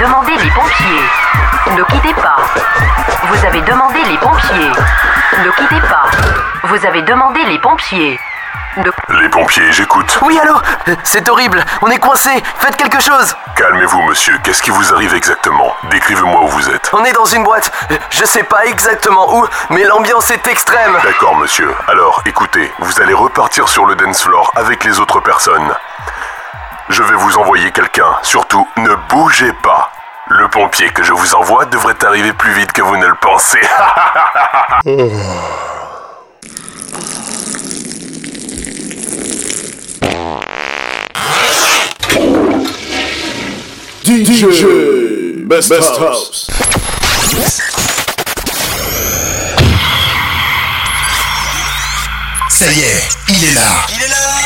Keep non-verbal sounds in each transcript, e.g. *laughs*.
Demandez les pompiers. Ne quittez pas. Vous avez demandé les pompiers. Ne quittez pas. Vous avez demandé les pompiers. Les pompiers, j'écoute. Oui, allô C'est horrible, on est coincé, faites quelque chose Calmez-vous, monsieur, qu'est-ce qui vous arrive exactement Décrivez-moi où vous êtes. On est dans une boîte, je sais pas exactement où, mais l'ambiance est extrême. D'accord, monsieur, alors écoutez, vous allez repartir sur le dance floor avec les autres personnes. Je vais vous envoyer quelqu'un. Surtout, ne bougez pas. Le pompier que je vous envoie devrait arriver plus vite que vous ne le pensez. *laughs* DJ Best, House. Ça y est, il est là. Il est là.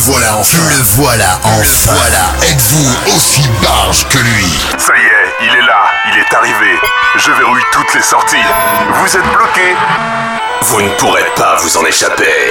voilà Le voilà en Le voilà. Êtes-vous aussi barge que lui Ça y est, il est là, il est arrivé. Je verrouille toutes les sorties. Vous êtes bloqué. Vous ne pourrez pas vous en échapper.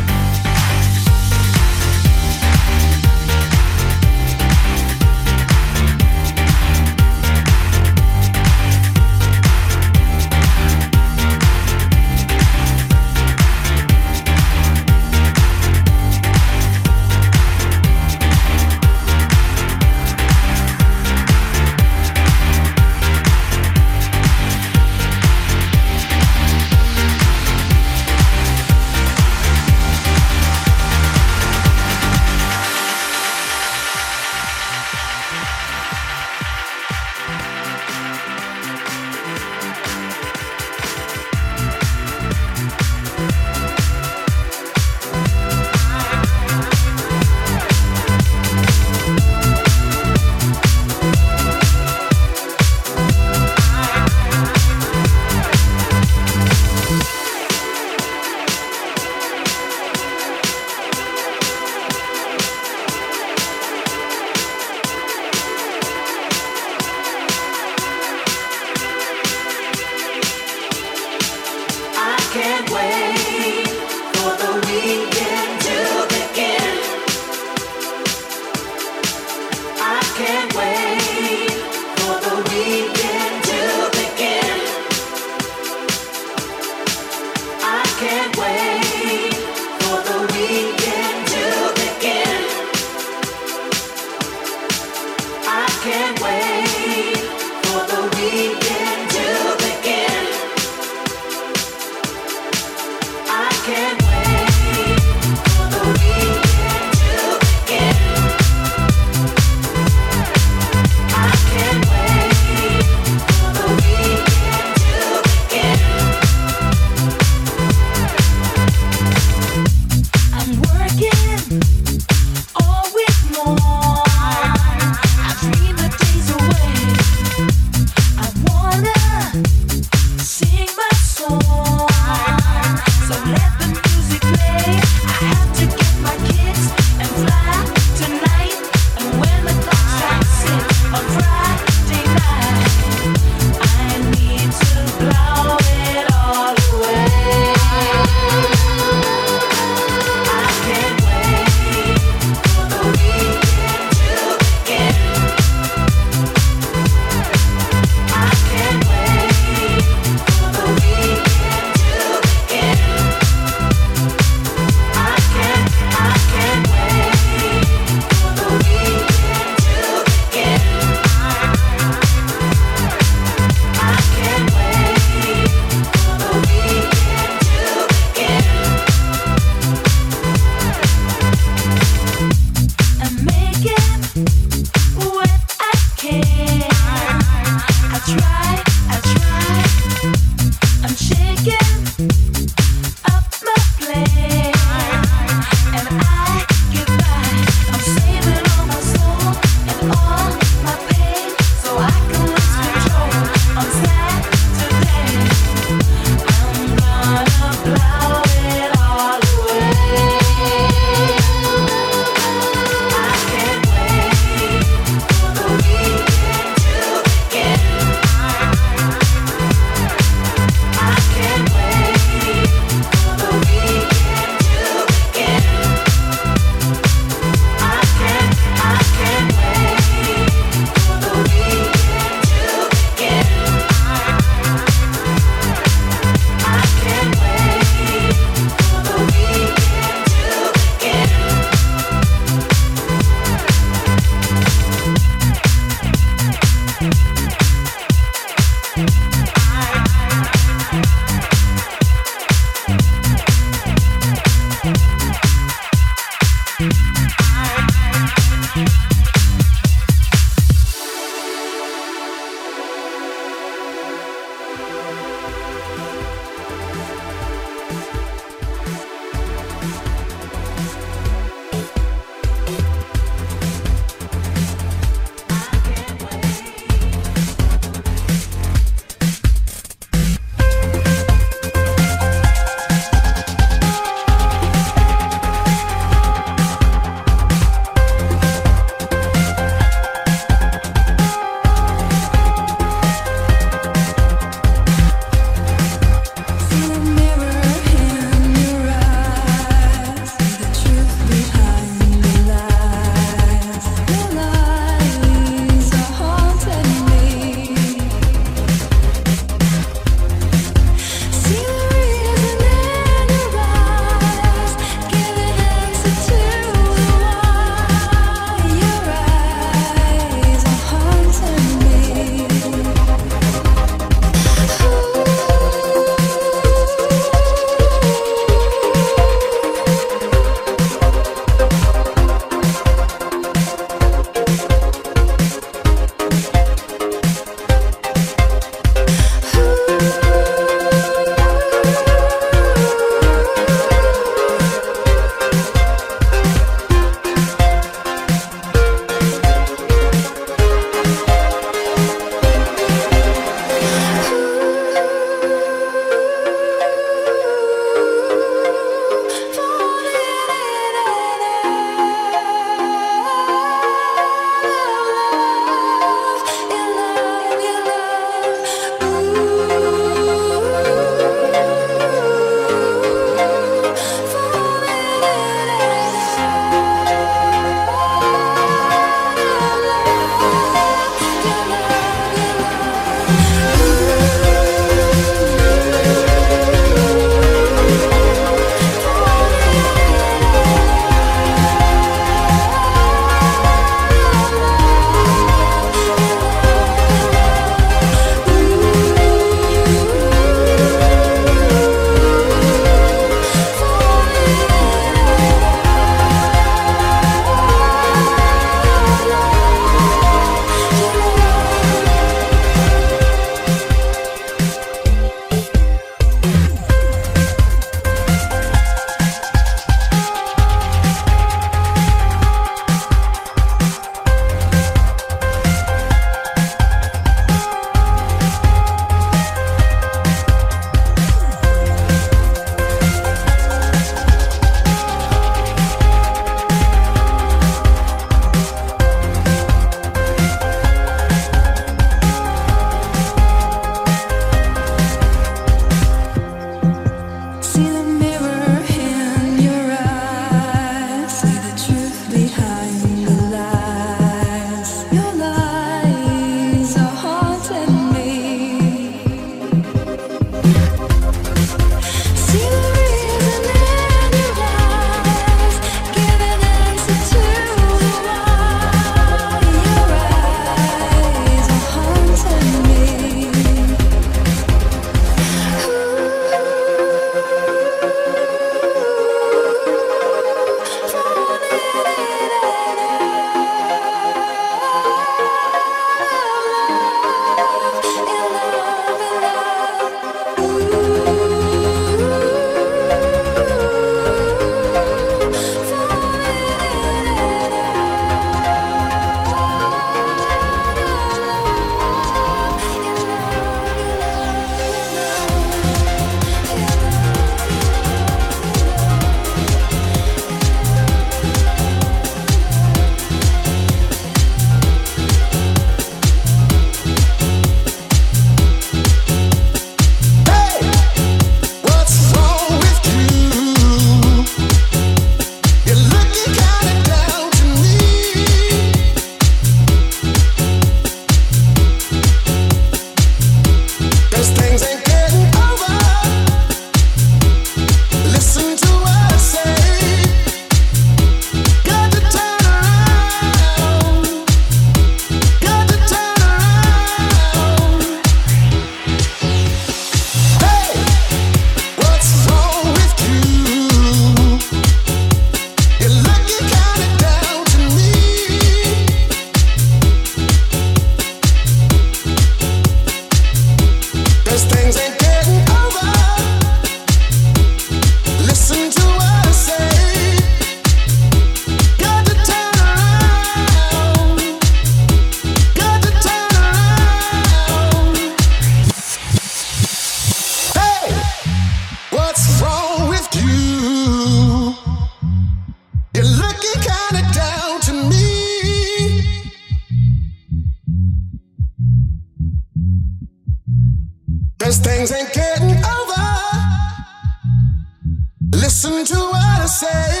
to what I say.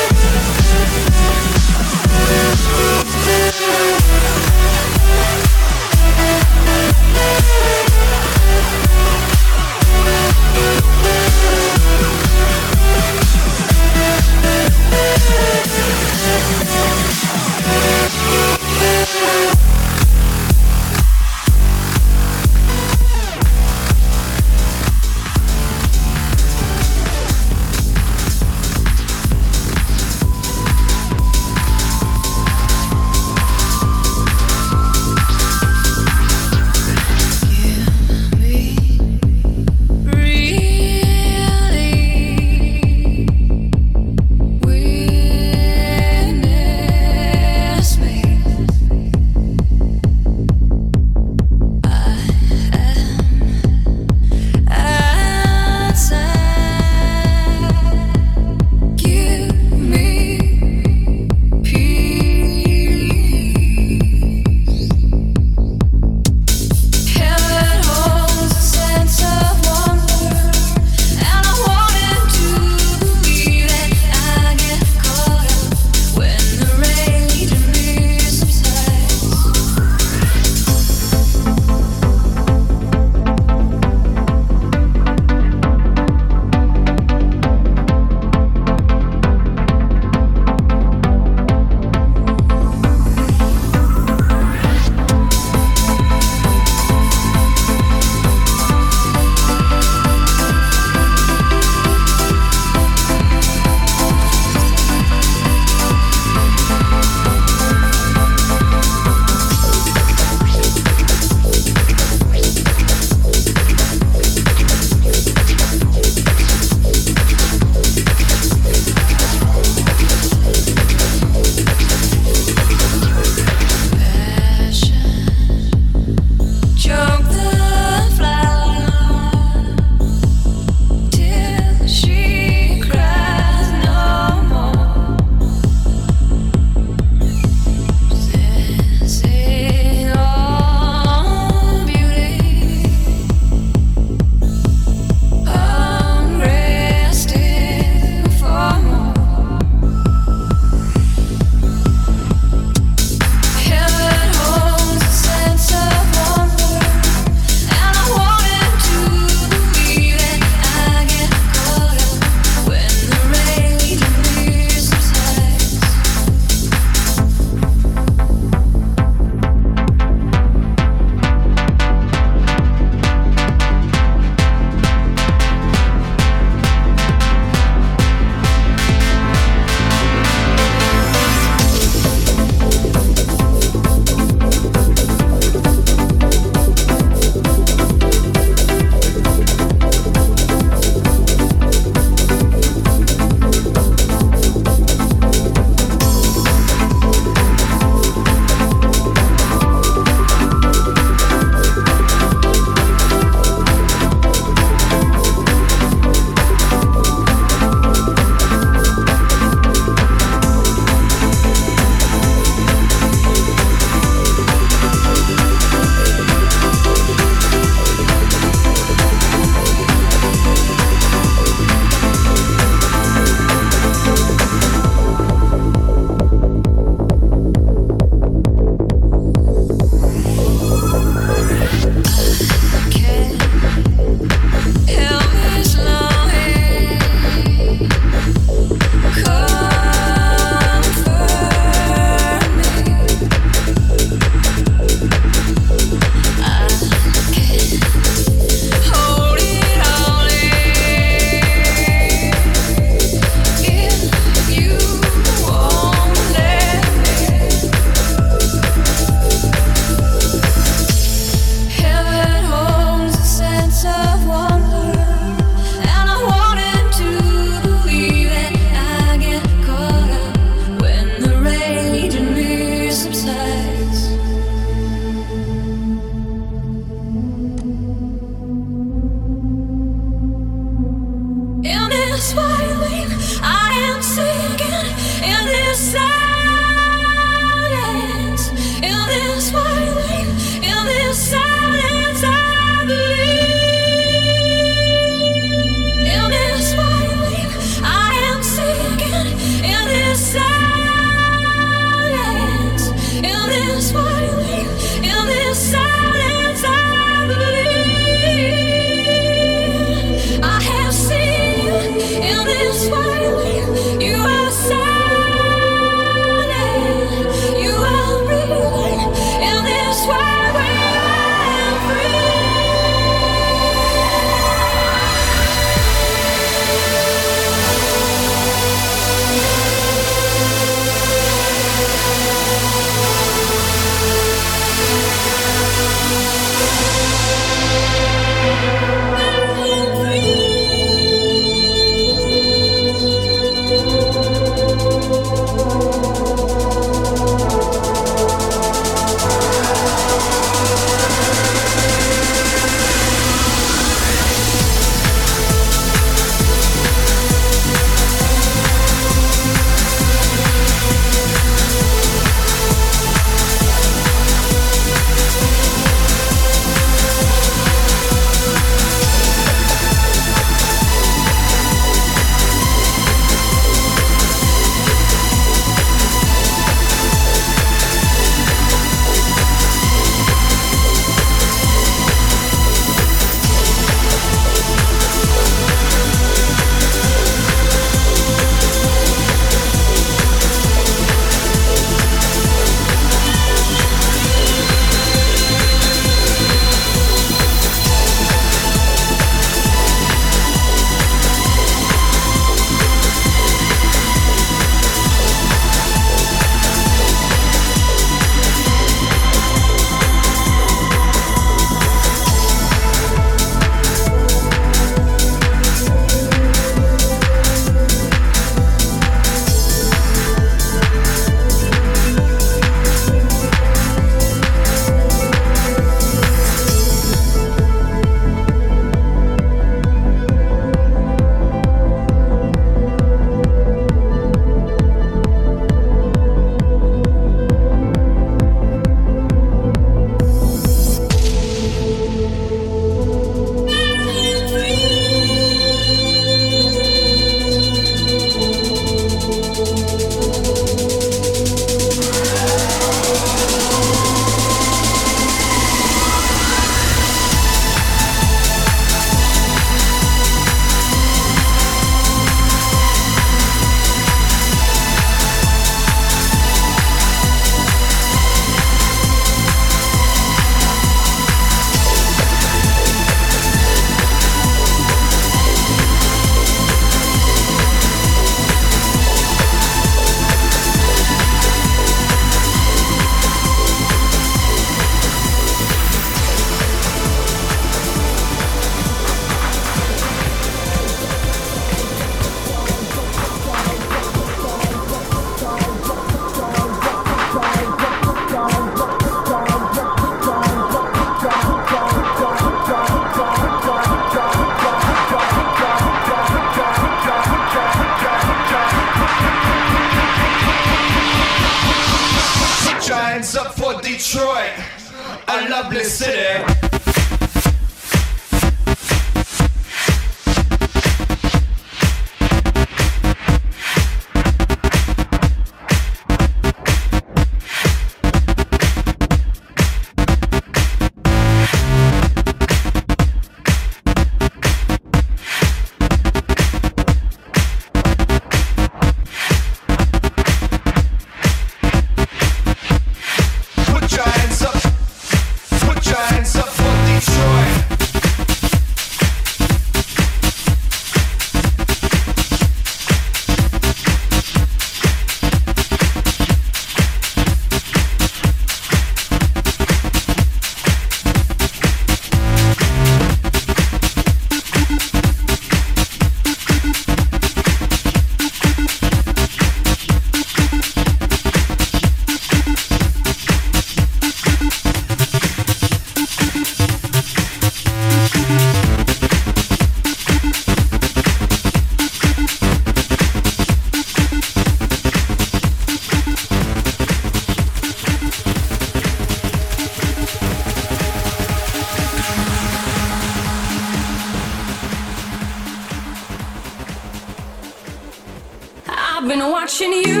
watching you.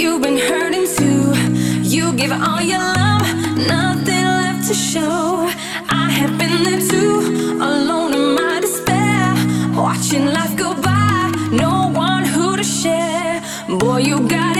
You've been hurting too. You give all your love, nothing left to show. I have been there too, alone in my despair. Watching life go by, no one who to share. Boy, you got.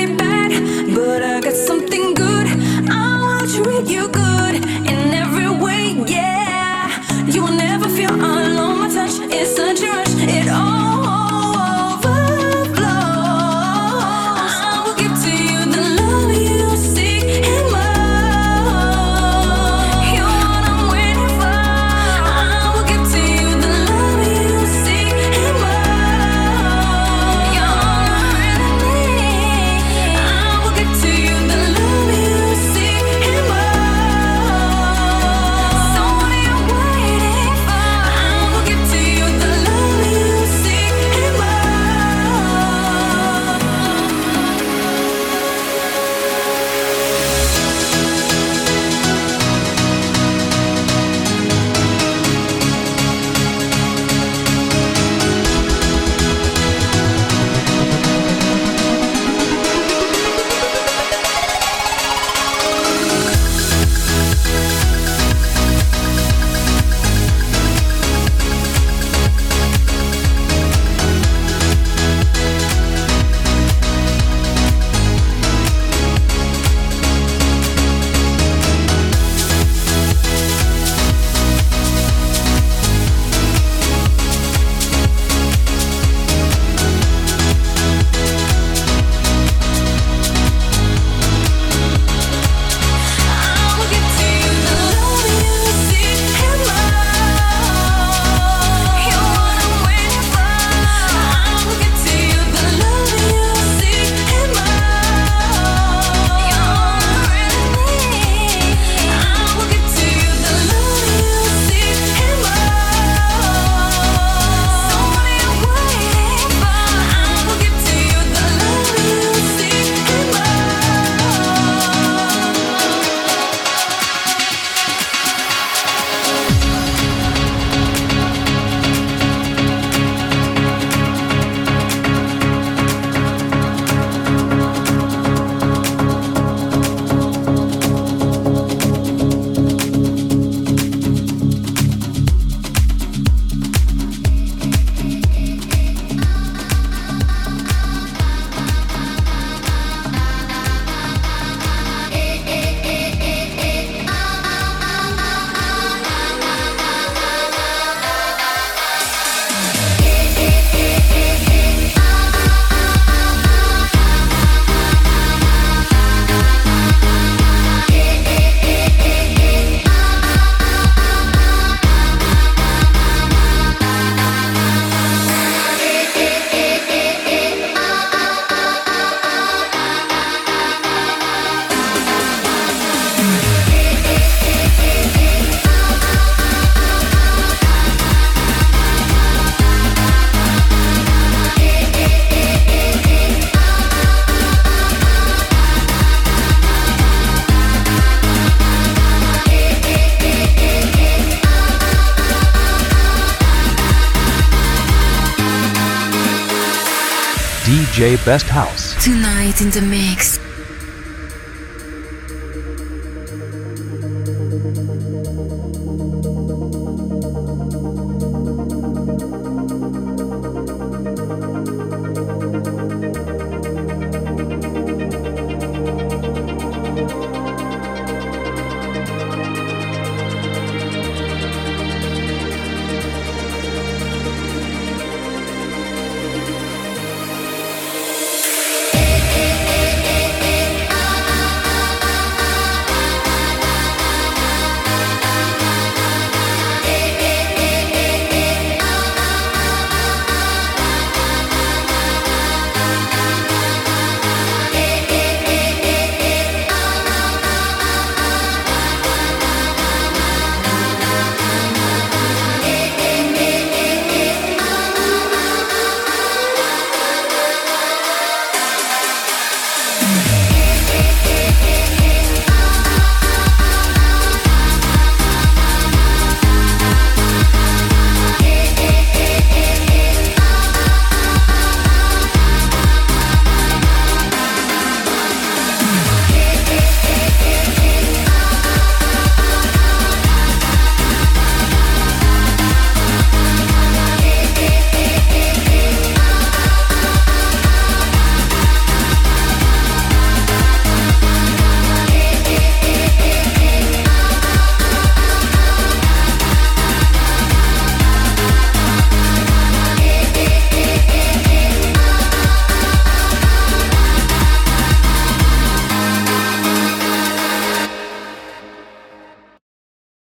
J Best House. Tonight in the mix.